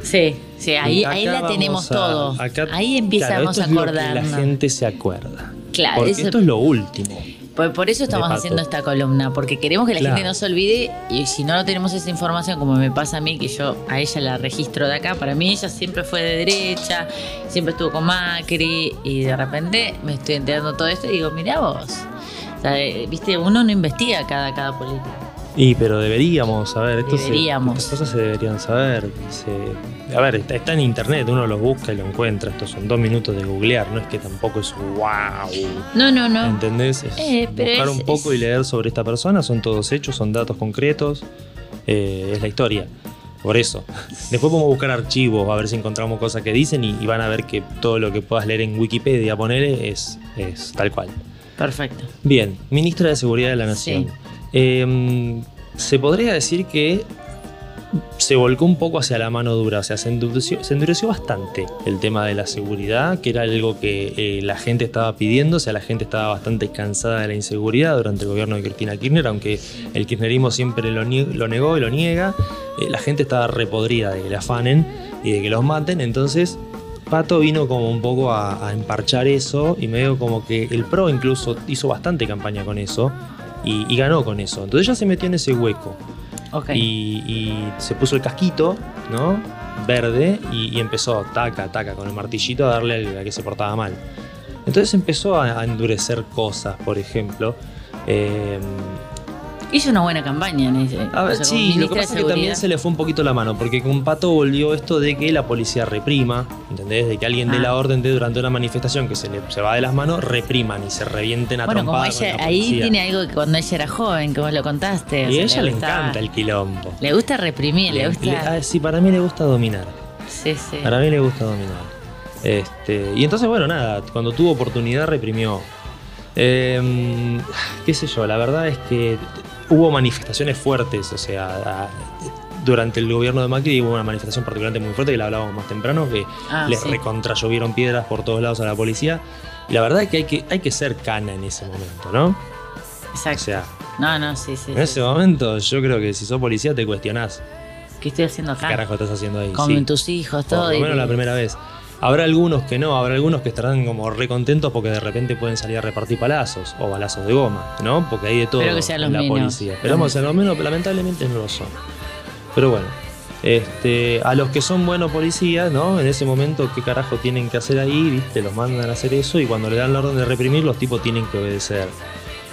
sí, sí, ahí, ahí la tenemos a- todo. acá- ahí empezamos claro, esto a es lo que acordarnos. la gente se acuerda. Claro, Porque eso- esto es lo último. Por, por eso estamos haciendo esta columna, porque queremos que la Claro. gente no se olvide y si no, no tenemos esa información, como me pasa a mí, que yo a ella la registro de acá, para mí ella siempre fue de derecha, siempre estuvo con Macri y de repente me estoy enterando todo esto y digo, mirá vos. O sea, eh, viste, uno no investiga cada, cada política. Y pero deberíamos saber, esto se- Deberíamos. estas cosas se deberían saber. se- a ver, está, está en internet, uno lo busca y lo encuentra. Estos son dos minutos de googlear, no es que tampoco es wow. No, no, no. ¿Entendés? Es Eh, buscar es- un poco es- y leer sobre esta persona, son todos hechos, son datos concretos, eh, es la historia. Por eso. Después podemos buscar archivos, a ver si encontramos cosas que dicen y, y van a ver que todo lo que puedas leer en Wikipedia, ponele, es, es tal cual. Perfecto. Bien, ministra de Seguridad de la Nación. Sí. Eh, se podría decir que se volcó un poco hacia la mano dura, o sea, se endureció, bastante el tema de la seguridad, que era algo que eh, la gente estaba pidiendo, o sea, la gente estaba bastante cansada de la inseguridad durante el gobierno de Cristina Kirchner, aunque el kirchnerismo siempre lo, negó y lo niega, eh, la gente estaba repodrida de que le afanen y de que los maten, entonces Pato vino como un poco a, emparchar eso y medio como que el PRO incluso hizo bastante campaña con eso y, y ganó con eso, entonces ya se metió en ese hueco Ok. y, y se puso el casquito, ¿no? Verde y, y empezó taca, taca con el martillito a darle al, al que se portaba mal. Entonces empezó a, a endurecer cosas, por ejemplo. eh, Hizo una buena campaña en ese. a ver, o sea, como sí, lo que pasa es que también se le fue un poquito la mano, porque con Pato volvió esto de que la policía reprima, ¿entendés? De que alguien dé Ah. la orden de durante una manifestación que se le se va de las manos, repriman y se revienten a Bueno, como con ella, la ahí tiene algo que cuando ella era joven, que vos lo contaste. Y a sea, ella le gustaba- encanta el quilombo. Le gusta reprimir, le, gusta. le- ah, sí, para mí le gusta dominar. sí, sí. Para mí le gusta dominar. Este, y entonces, bueno, nada, cuando tuvo oportunidad reprimió. Eh, qué sé yo, la verdad es que hubo manifestaciones fuertes, o sea, durante el gobierno de Macri hubo una manifestación particularmente muy fuerte, que la hablábamos más temprano, que Ah, les sí. piedras por todos lados a la policía. Y la verdad es que hay que, hay que ser cana en ese momento, ¿no? O Exacto. sea, no, no, sí, sí. en sí, ese sí. momento yo creo que si sos policía te cuestionás ¿Qué estoy haciendo qué acá? carajo estás haciendo ahí. Con sí. tus hijos, Por todo. lo y- menos la primera vez. Habrá algunos que no, habrá algunos que estarán como recontentos porque de repente pueden salir a repartir palazos o balazos de goma, ¿no? Porque hay de todo Espero que sean en los la menos. policía. Esperamos sean los menos, pero lamentablemente no lo son. Pero bueno, este, a los que son buenos policías, ¿no? En ese momento, ¿qué carajo tienen que hacer ahí? ¿Viste? Los mandan a hacer eso y cuando le dan la orden de reprimir, los tipos tienen que obedecer.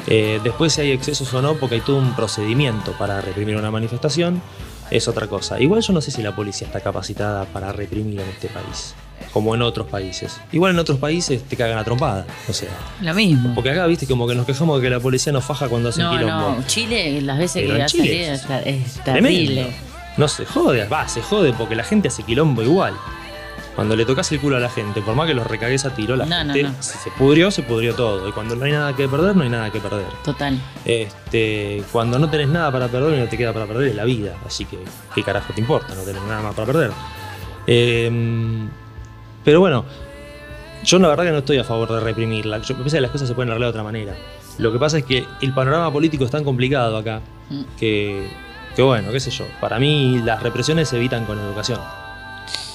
Eh, después si hay excesos o no, porque hay todo un procedimiento para reprimir una manifestación, es otra cosa. Igual yo no sé si la policía está capacitada para reprimir en este país, como en otros países. Igual en otros países te cagan a trompada, o sea. Lo mismo. Porque acá, viste, como que nos quejamos de que la policía nos faja cuando hacen no, quilombo. no. Chile, las veces Pero que en ha Chile es Tremendo. terrible. No se jode, va, se jode porque la gente hace quilombo igual. Cuando le tocas el culo a la gente, por más que los recagues a tiro, la No, no, gente, no. si se pudrió, se pudrió todo. Y cuando no hay nada que perder, no hay nada que perder. Total. Este, cuando no tenés nada para perder, no te queda para perder es la vida. Así que, ¿qué carajo te importa? No tenés nada más para perder. Eh, pero bueno, yo la verdad que no estoy a favor de reprimirla. Yo pienso que las cosas se pueden arreglar de otra manera. Lo que pasa es que el panorama político es tan complicado acá Mm. que, que bueno, qué sé yo. Para mí las represiones se evitan con educación.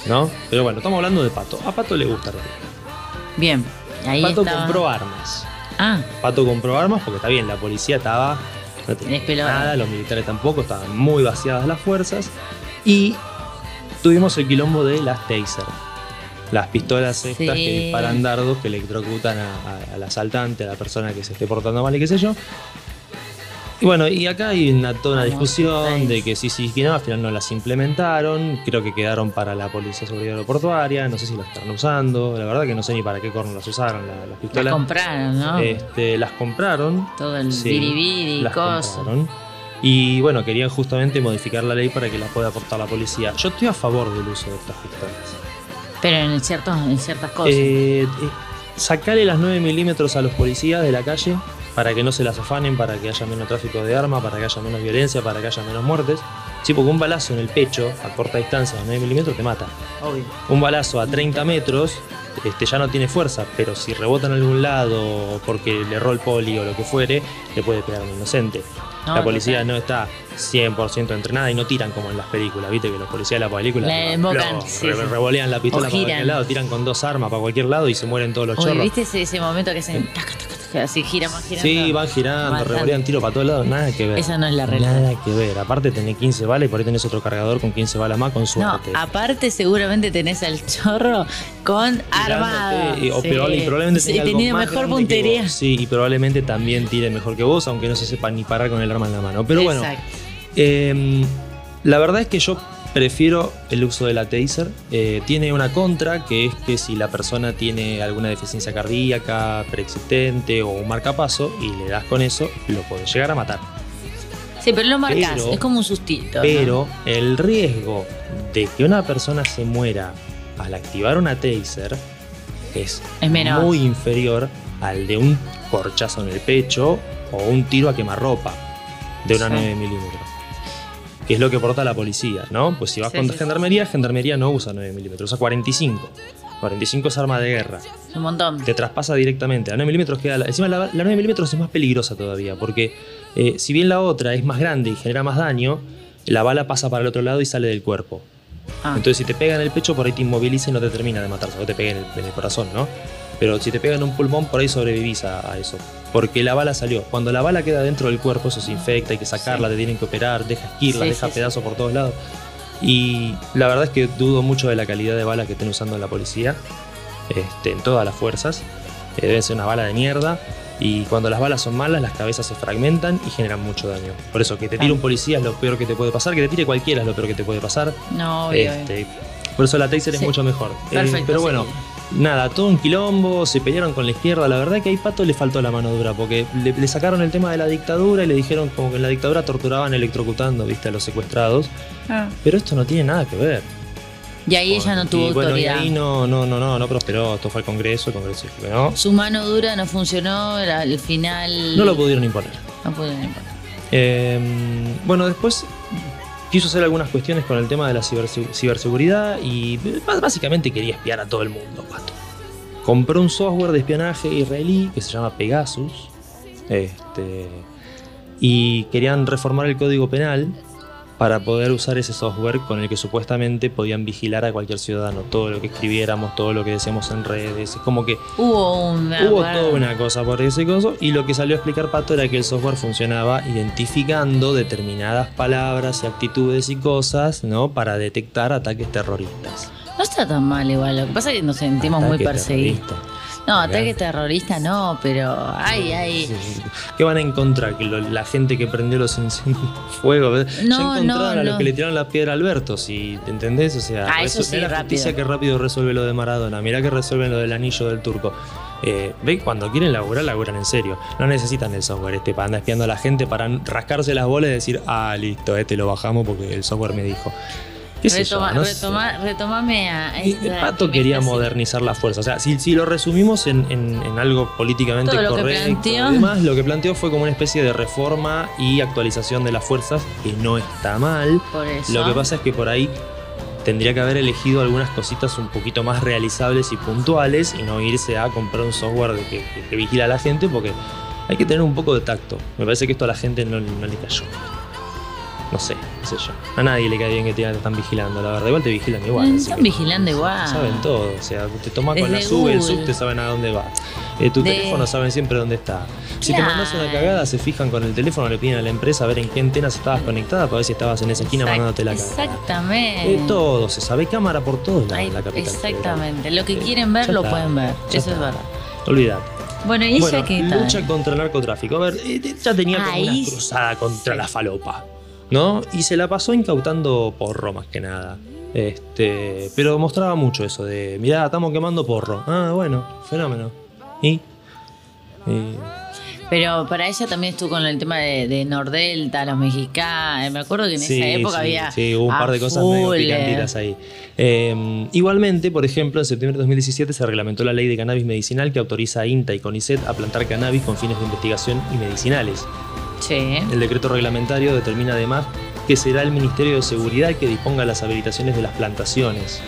¿No? Pero bueno, estamos hablando de Pato. A Pato le gusta reprimir. Bien. Ahí Pato estaba. compró armas. Ah, Pato compró armas porque está bien, la policía estaba. No tenía nada, los militares tampoco, estaban muy vaciadas las fuerzas. Y tuvimos el quilombo de las taser. Las pistolas estas Sí. que disparan dardos que electrocutan a- a- al asaltante, a la persona que se esté portando mal y qué sé yo. Y bueno, y acá hay una, toda una discusión de que sí, sí, que no, al final no las implementaron. Creo que quedaron para la Policía de Seguridad Aeroportuaria. No sé si las están usando. La verdad que no sé ni para qué corno las usaron la- las las pistolas. compraron, ¿no? Este, las compraron. Todo el sí, biribiri y las cosas. compraron. Y bueno, querían justamente modificar la ley para que las pueda aportar la policía. Yo estoy a favor del uso de estas pistolas. Pero en, ciertos, en ciertas cosas. Eh, eh, sacarle las 9 milímetros a los policías de la calle para que no se las afanen, para que haya menos tráfico de armas, para que haya menos violencia, para que haya menos muertes. Sí, porque un balazo en el pecho a corta distancia de 9 milímetros te mata. Obvio. Un balazo a 30 metros este, ya no tiene fuerza, pero si rebota en algún lado porque le erró el poli o lo que fuere, le puede pegar a un inocente. No, la policía no está 100% entrenada y no tiran como en las películas, viste que los policías de la película La lo- sí, re- sí. revolean la pistola para cualquier lado, tiran con dos armas para cualquier lado y se mueren todos los Oye, chorros. ¿viste ese, ese momento que hacen así gira más girando? Sí, van girando, revolean tiro para todos lados, nada que ver. Esa no es la realidad. Nada que ver. Aparte tenés 15 balas y por ahí tenés otro cargador con 15 balas más con No, suerte. aparte seguramente tenés al chorro con armado. Tirándote, y- o Sí. y probablemente Sí, tenga algo mejor puntería. Sí, y probablemente también tire mejor que vos, aunque no se sepa ni parar con el arma en la mano. Pero bueno, eh, la verdad es que yo prefiero el uso de la taser. Eh, tiene una contra, que es que si la persona tiene alguna deficiencia cardíaca preexistente o un marcapaso y le das con eso, lo puedes llegar a matar. Sí, pero lo marcas, Pero- es como un sustito. ¿no? Pero el riesgo de que una persona se muera al activar una taser es, Es menor. muy inferior al de un corchazo en el pecho o un tiro a quemarropa de una Sí. 9 milímetros. Que es lo que porta la policía, ¿no? Pues si vas Sí, con sí, gendarmería, gendarmería no usa 9 milímetros, usa 45. 45 es arma de guerra. Un montón. Te traspasa directamente. A 9 milímetros queda. La, encima, la, la 9 milímetros es más peligrosa todavía, porque eh, si bien la otra es más grande y genera más daño, la bala pasa para el otro lado y sale del cuerpo. Ah, Entonces, si te pega en el pecho, por ahí te inmoviliza y no te termina de matar, solo te pega en el, en el corazón, ¿no? Pero si te pega en un pulmón, por ahí sobrevivís a, a eso. Porque la bala salió. Cuando la bala queda dentro del cuerpo, eso se infecta, hay que sacarla, te tienen que operar, deja esquirla, Sí, deja sí, pedazos por todos lados. Y la verdad es que dudo mucho de la calidad de balas que estén usando la policía, este, en todas las fuerzas. Eh, debe ser una bala de mierda. Y cuando las balas son malas, las cabezas se fragmentan y generan mucho daño. Por eso, que te tire un policía es lo peor que te puede pasar, que te tire cualquiera es lo peor que te puede pasar. no, obvio. Este, por eso la Taser es mucho mejor. Eh, Perfecto, pero bueno, nada, todo un quilombo, se pelearon con la izquierda. La verdad que a Pato le faltó la mano dura, porque le, le sacaron el tema de la dictadura y le dijeron como que en la dictadura torturaban electrocutando, viste, a los secuestrados. Ah. Pero esto no tiene nada que ver. Y ahí ella no tuvo y bueno, y ahí no, no, no, no, no prosperó. Esto fue al Congreso, el Congreso dijo que no. Su mano dura no funcionó, era al final. No lo pudieron imponer. No pudieron imponer. Eh, bueno, después quiso hacer algunas cuestiones con el tema de la ciberse- ciberseguridad y básicamente quería espiar a todo el mundo, pato. Compró un software de espionaje israelí que se llama Pegasus. Este, y querían reformar el código penal para poder usar ese software con el que supuestamente podían vigilar a cualquier ciudadano. Todo lo que escribiéramos, todo lo que decíamos en redes. Es como que Hubo una. Hubo toda una cosa por ese coso y lo que salió a explicar Pato era que el software funcionaba identificando determinadas palabras y actitudes y cosas, ¿no? Para detectar ataques terroristas. No está tan mal igual. Lo que pasa es que nos sentimos muy perseguidos. terrorista. No, ataque terrorista no, pero. Ay, ay. Sí, sí, sí. ¿Qué van a encontrar? Que lo- la gente que prendió los incendios fuego. ya No, encontraron no, a los no. que le tiraron la piedra a Alberto, si te entendés, o sea, Ah, eso sí, mirá la rápido. justicia que rápido resuelve lo de Maradona, mirá que resuelven lo del anillo del turco. Eh, ve, cuando quieren laburar, laburan en serio. No necesitan el software este para andar espiando a la gente, para rascarse las bolas y decir, ah, listo, este lo bajamos porque el software me dijo. ¿Qué yo? Retoma- No sé. retoma- retomame a. El Pato que quería modernizar la fuerza. O sea, si, si lo resumimos en, en- en algo políticamente Todo lo que correcto planteó. y demás, lo que planteó fue como una especie de reforma y actualización de las fuerzas, que no está mal. Por eso. Lo que pasa es que por ahí tendría que haber elegido algunas cositas un poquito más realizables y puntuales y no irse a comprar un software de que, que- que vigila a la gente porque hay que tener un poco de tacto. Me parece que esto a la gente no, no le cayó. No sé, qué sé yo. A nadie le cae bien que te, están vigilando, la verdad. Igual te vigilan igual. Mm, están vigilando igual. Saben todo. O sea, te tomas con la sub, el sub te saben a dónde va. Eh, tu De- teléfono saben siempre dónde está. Si te mandas una cagada, se fijan con el teléfono, le piden a la empresa a ver en qué antenas estabas conectada para ver si estabas en esa esquina Exact- mandándote la cagada. Exactamente. Eh, todo, se sabe cámara por todos lados en la capital. exactamente. Lo que Eh, quieren ver lo está, pueden ver. Eso es verdad. Olvídate. Bueno, ¿y ella Bueno, qué tal? lucha contra el narcotráfico. A ver, eh, ya tenía como Ahí una cruzada contra la falopa, ¿no? Y se la pasó incautando porro más que nada. Este, pero mostraba mucho eso de, mirá, estamos quemando porro. Ah, bueno, fenómeno. ¿Y? Y- Pero para ella también estuvo con el tema de, de Nordelta, los mexicanos. Me acuerdo que en Sí, esa época sí, había. Sí, hubo un par de cosas medio full, eh. picantitas ahí. Eh, igualmente, por ejemplo, en septiembre de 2017 se reglamentó la ley de cannabis medicinal que autoriza a INTA y CONICET a plantar cannabis con fines de investigación y medicinales. El decreto reglamentario determina además que será el Ministerio de Seguridad que disponga las habilitaciones de las plantaciones.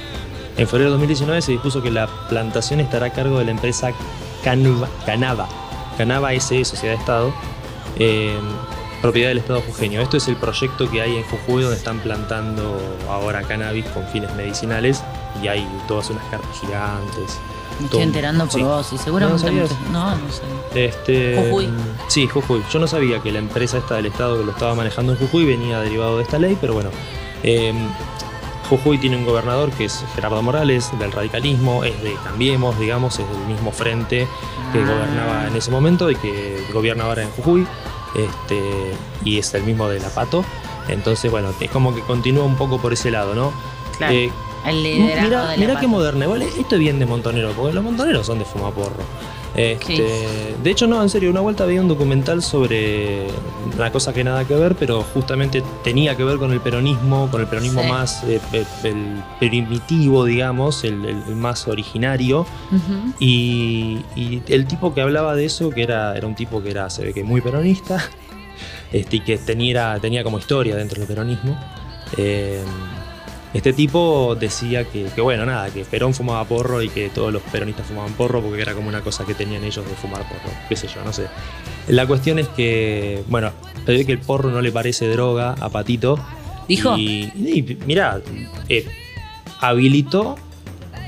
En febrero de 2019 se dispuso que la plantación estará a cargo de la empresa Canava, Canava SE, Sociedad de Estado, eh, propiedad del Estado jujeño. Esto es el proyecto que hay en Jujuy donde están plantando ahora cannabis con fines medicinales y hay todas unas carpas gigantes. Me estoy enterando por Sí. vos y seguramente. ¿No No, no sé. Este, Jujuy. Sí, Jujuy. Yo no sabía que la empresa esta del Estado que lo estaba manejando en Jujuy venía derivado de esta ley, pero bueno. Eh, Jujuy tiene un gobernador que es Gerardo Morales, del radicalismo, es de Cambiemos, digamos, es del mismo frente que Ah. gobernaba en ese momento y que gobierna ahora en Jujuy, este, y es el mismo de La Pato. Entonces, bueno, es como que continúa un poco por ese lado, ¿no? Claro. Eh, el liderazgo Mira, de la mira qué moderno, ¿vale? Esto es bien de montonero, porque los montoneros son de fumaporro. Este, Sí. De hecho, no, en serio, una vuelta había un documental sobre una cosa que nada que ver, pero justamente tenía que ver con el peronismo, con el peronismo Sí. más eh, el primitivo, digamos, el, más originario. Y el tipo que hablaba de eso, que era, era un tipo que era, se ve que muy peronista, este, y que tenía, tenía como historia dentro del peronismo. Eh, este tipo decía que, que, bueno, nada, que Perón fumaba porro y que todos los peronistas fumaban porro porque era como una cosa que tenían ellos de fumar porro, qué sé yo, no sé. La cuestión es que, bueno, se ve que el porro no le parece droga a Patito. ¿Dijo? Y, y mirá, eh, habilitó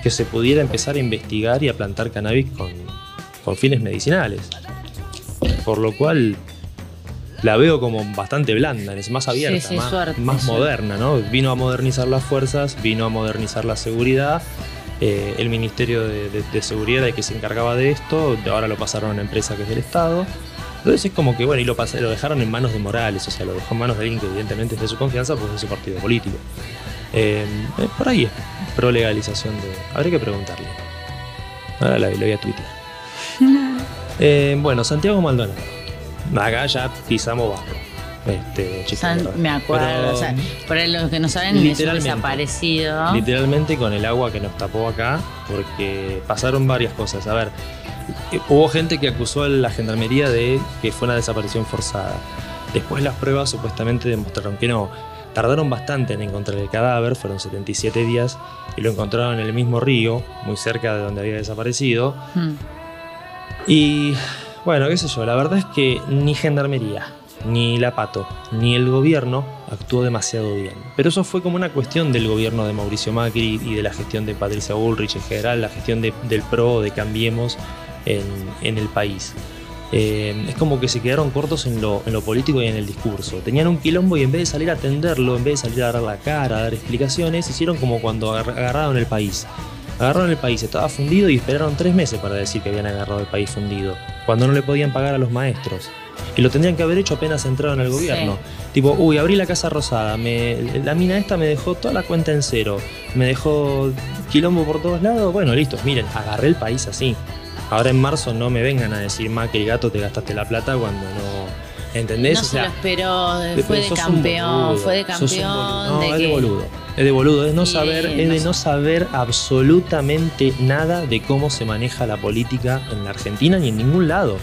que se pudiera empezar a investigar y a plantar cannabis con, con fines medicinales. Por lo cual la veo como bastante blanda, es más abierta, Sí, sí, más, suerte, más suerte. moderna, ¿no? Vino a modernizar las fuerzas, vino a modernizar la seguridad. eh, el Ministerio de, de- de Seguridad era el que se encargaba de esto, ahora lo pasaron a una empresa que es del Estado. Entonces es como que, bueno, y lo, pas- lo dejaron en manos de Morales, o sea, lo dejó en manos de alguien que evidentemente es de su confianza porque es de su partido político. Eh, eh, por ahí es pro legalización de... Habría que preguntarle. Ahora lo, lo voy a tuitear. Eh, bueno, Santiago Maldonado. Acá ya pisamos barro. Este, San- me acuerdo, Pero, o sea, para los que no saben, es desaparecido. Literalmente con el agua que nos tapó acá, porque pasaron varias cosas. A ver, hubo gente que acusó a la gendarmería de que fue una desaparición forzada. Después las pruebas supuestamente demostraron que no. Tardaron bastante en encontrar el cadáver, fueron 77 días, y lo encontraron en el mismo río, muy cerca de donde había desaparecido. Mm. Y bueno, qué sé yo, la verdad es que ni Gendarmería, ni la Pato, ni el gobierno actuó demasiado bien. Pero eso fue como una cuestión del gobierno de Mauricio Macri y de la gestión de Patricia Bullrich en general, la gestión de- del PRO, de Cambiemos en, el país. Eh, es como que se quedaron cortos en lo, en lo político y en el discurso. Tenían un quilombo y en vez de salir a atenderlo, en vez de salir a dar la cara, a dar explicaciones, hicieron como cuando agar- agarraron el país. Agarraron el país, estaba fundido y esperaron tres meses para decir que habían agarrado el país fundido, cuando no le podían pagar a los maestros. Y lo tendrían que haber hecho apenas entraron al gobierno. Tipo, uy, abrí la Casa Rosada, me, la mina esta me dejó toda la cuenta en cero, me dejó quilombo por todos lados. Bueno, listo, miren, agarré el país así. Ahora en marzo no me vengan a decir, Macri, gato, te gastaste la plata cuando no... ¿Entendés? No O se lo esperó, de- fue de campeón, boludo, fue de campeón. No, de es que- de boludo. Es de boludo, es no saber, es de no saber absolutamente nada de cómo se maneja la política en la Argentina ni en ningún lado.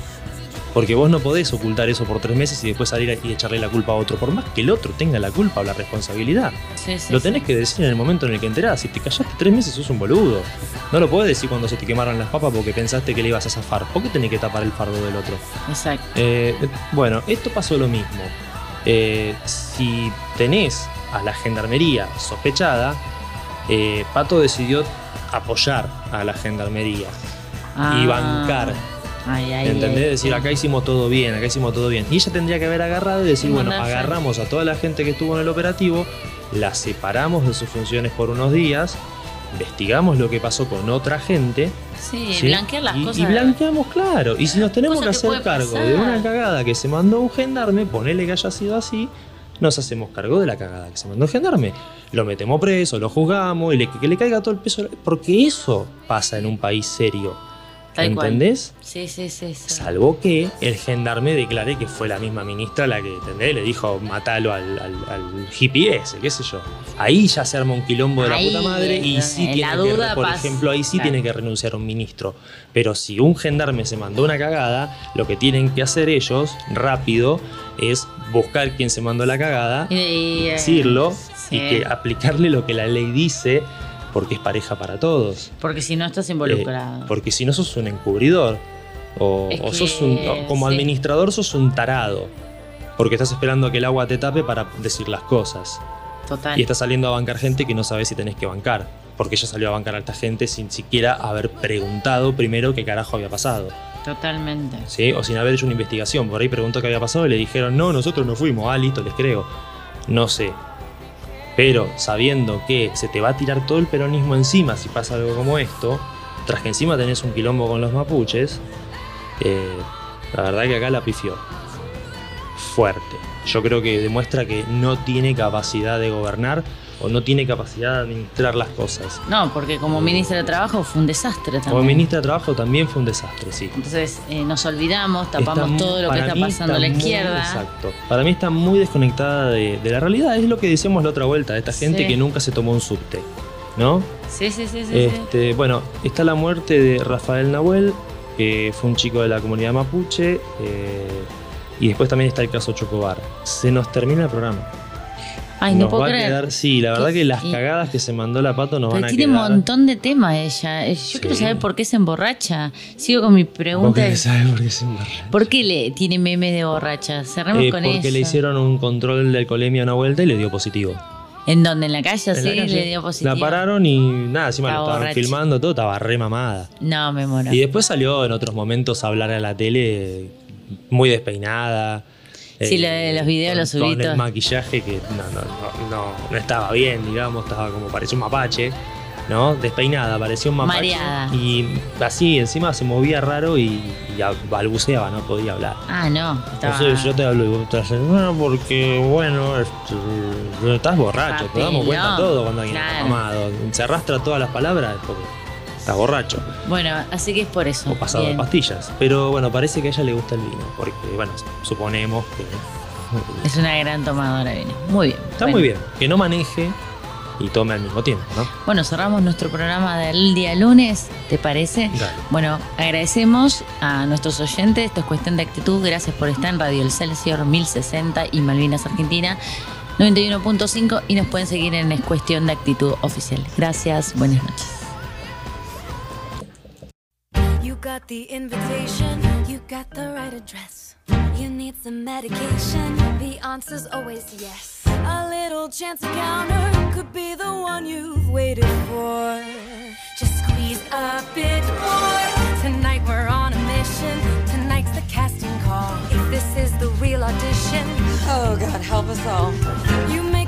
Porque vos no podés ocultar eso por tres meses y después salir y echarle la culpa a otro, por más que el otro tenga la culpa o la responsabilidad. Sí, sí, Lo sí. tenés que decir en el momento en el que enterás. Si te callaste tres meses, sos un boludo. No lo podés decir cuando se te quemaron las papas porque pensaste que le ibas a zafar. ¿Por qué tenés que tapar el fardo del otro? Exacto. Eh, bueno, esto pasó lo mismo. Eh, si tenés a la gendarmería sospechada, eh, Pato decidió apoyar a la gendarmería y Ah. bancar. Ay, ay, ¿Entendés? ay. Decir, acá hicimos todo bien, acá hicimos todo bien. Y ella tendría que haber agarrado y decir, Y bueno, agarramos a toda la gente que estuvo en el operativo, la separamos de sus funciones por unos días, investigamos lo que pasó con otra gente. Sí, ¿sí? blanquear las y, cosas. y blanqueamos, claro. Y si nos tenemos que hacer cargo pasar. de una cagada que se mandó un gendarme, ponele que haya sido así, nos hacemos cargo de la cagada que se mandó un gendarme. Lo metemos preso, lo juzgamos y le- que le caiga todo el peso. Porque eso pasa en un país serio. Tal cual. ¿Entendés? Sí, sí, sí. sí. Salvo que el gendarme declare que fue la misma ministra la que, ¿entendés? Le dijo, matalo al, al, al hippie ese, qué sé yo. Ahí ya se arma un quilombo de la puta madre y sí la tiene que, por pasa. ejemplo, ahí sí Claro. tiene que renunciar un ministro. Pero si un gendarme se mandó una cagada, lo que tienen que hacer ellos, rápido, es buscar quién se mandó la cagada, Y- eh, decirlo sí. y que aplicarle lo que la ley dice, porque es pareja para todos. Porque si no estás Eh, involucrado. porque si no sos un encubridor. O, Es o que, sos un, o como sí. administrador sos un tarado. Porque estás esperando a que el agua te tape para decir las cosas. Total. Y estás saliendo a bancar gente que no sabes si tenés que bancar. Porque ella salió a bancar a esta gente sin siquiera haber preguntado primero qué carajo había pasado. Totalmente. ¿sí? O sin haber hecho una investigación. Por ahí preguntó qué había pasado y le dijeron, no, nosotros no fuimos. Ah, listo, les creo. No sé. Pero sabiendo que se te va a tirar todo el peronismo encima si pasa algo como esto, tras que encima tenés un quilombo con los mapuches, eh, la verdad que acá la pifió. Fuerte. Yo creo que demuestra que no tiene capacidad de gobernar o no tiene capacidad de administrar las cosas. No, porque como ministra de Trabajo fue un desastre también. Como ministra de Trabajo también fue un desastre, sí. Entonces eh, nos olvidamos, tapamos todo lo que está pasando a la muy- izquierda. exacto. Para mí está muy desconectada de, de la realidad. Es lo que decíamos la otra vuelta, de esta gente Sí. que nunca se tomó un subte. ¿No? Sí, sí, sí, sí. sí. Este, bueno, está la muerte de Rafael Nahuel, que fue un chico de la comunidad mapuche. eh, Y después también está el caso Chocobar. Se nos termina el programa. Ay, no puedo va a creer. quedar- sí, la verdad Que- las y- cagadas que se mandó la pato nos van a tiene un quedar. montón de temas ella. Eh, Yo quiero saber por qué se emborracha. Sigo con mi ¿Vos pregunta. querés saber por qué se emborracha? ¿Por qué le tiene memes de borracha? Cerremos Eh, con porque eso. le hicieron un control de alcoholemia una vuelta y le dio positivo. ¿En dónde? ¿En la calle? En sí, la calle. le dio positivo. La pararon y nada, encima lo estaban borracha. filmando todo, estaba re mamada. No, me muero. Y después salió en otros momentos a hablar a la tele muy despeinada. Sí, los videos con, los subí Con el maquillaje que no, no, no, no, no estaba bien, digamos, estaba como parecía un mapache, ¿no? Despeinada, parecía un mapache. Mareada. Y así, encima se movía raro y, balbuceaba, no podía hablar. Ah, no. Estaba... Entonces yo te hablo y vos te haces, bueno, porque bueno, este, estás borracho, te damos cuenta todo cuando alguien está claro. mamado. Se arrastra todas las palabras porque estás borracho Bueno, así que es por eso. o pasado de pastillas. Pero bueno, parece que a ella le gusta el vino, porque bueno, suponemos que Es una gran tomadora, viene. Muy bien. está Bueno. muy bien. Que no maneje y tome al mismo tiempo, ¿no? Bueno, cerramos nuestro programa del día lunes, ¿te parece? Dale. Bueno, agradecemos a nuestros oyentes, esto es cuestión de actitud, gracias por estar en Radio El Celsior 1060 y Malvinas Argentina 91.5 y nos pueden seguir en Es Cuestión de Actitud Oficial. Gracias, buenas noches. Got the invitation, you got the right address. You need some medication, the answer's always yes. A little chance encounter could be the one you've waited for. Just squeeze a bit more. Tonight we're on a mission, tonight's the casting call. If this is the real audition, Oh, God, help us all. you may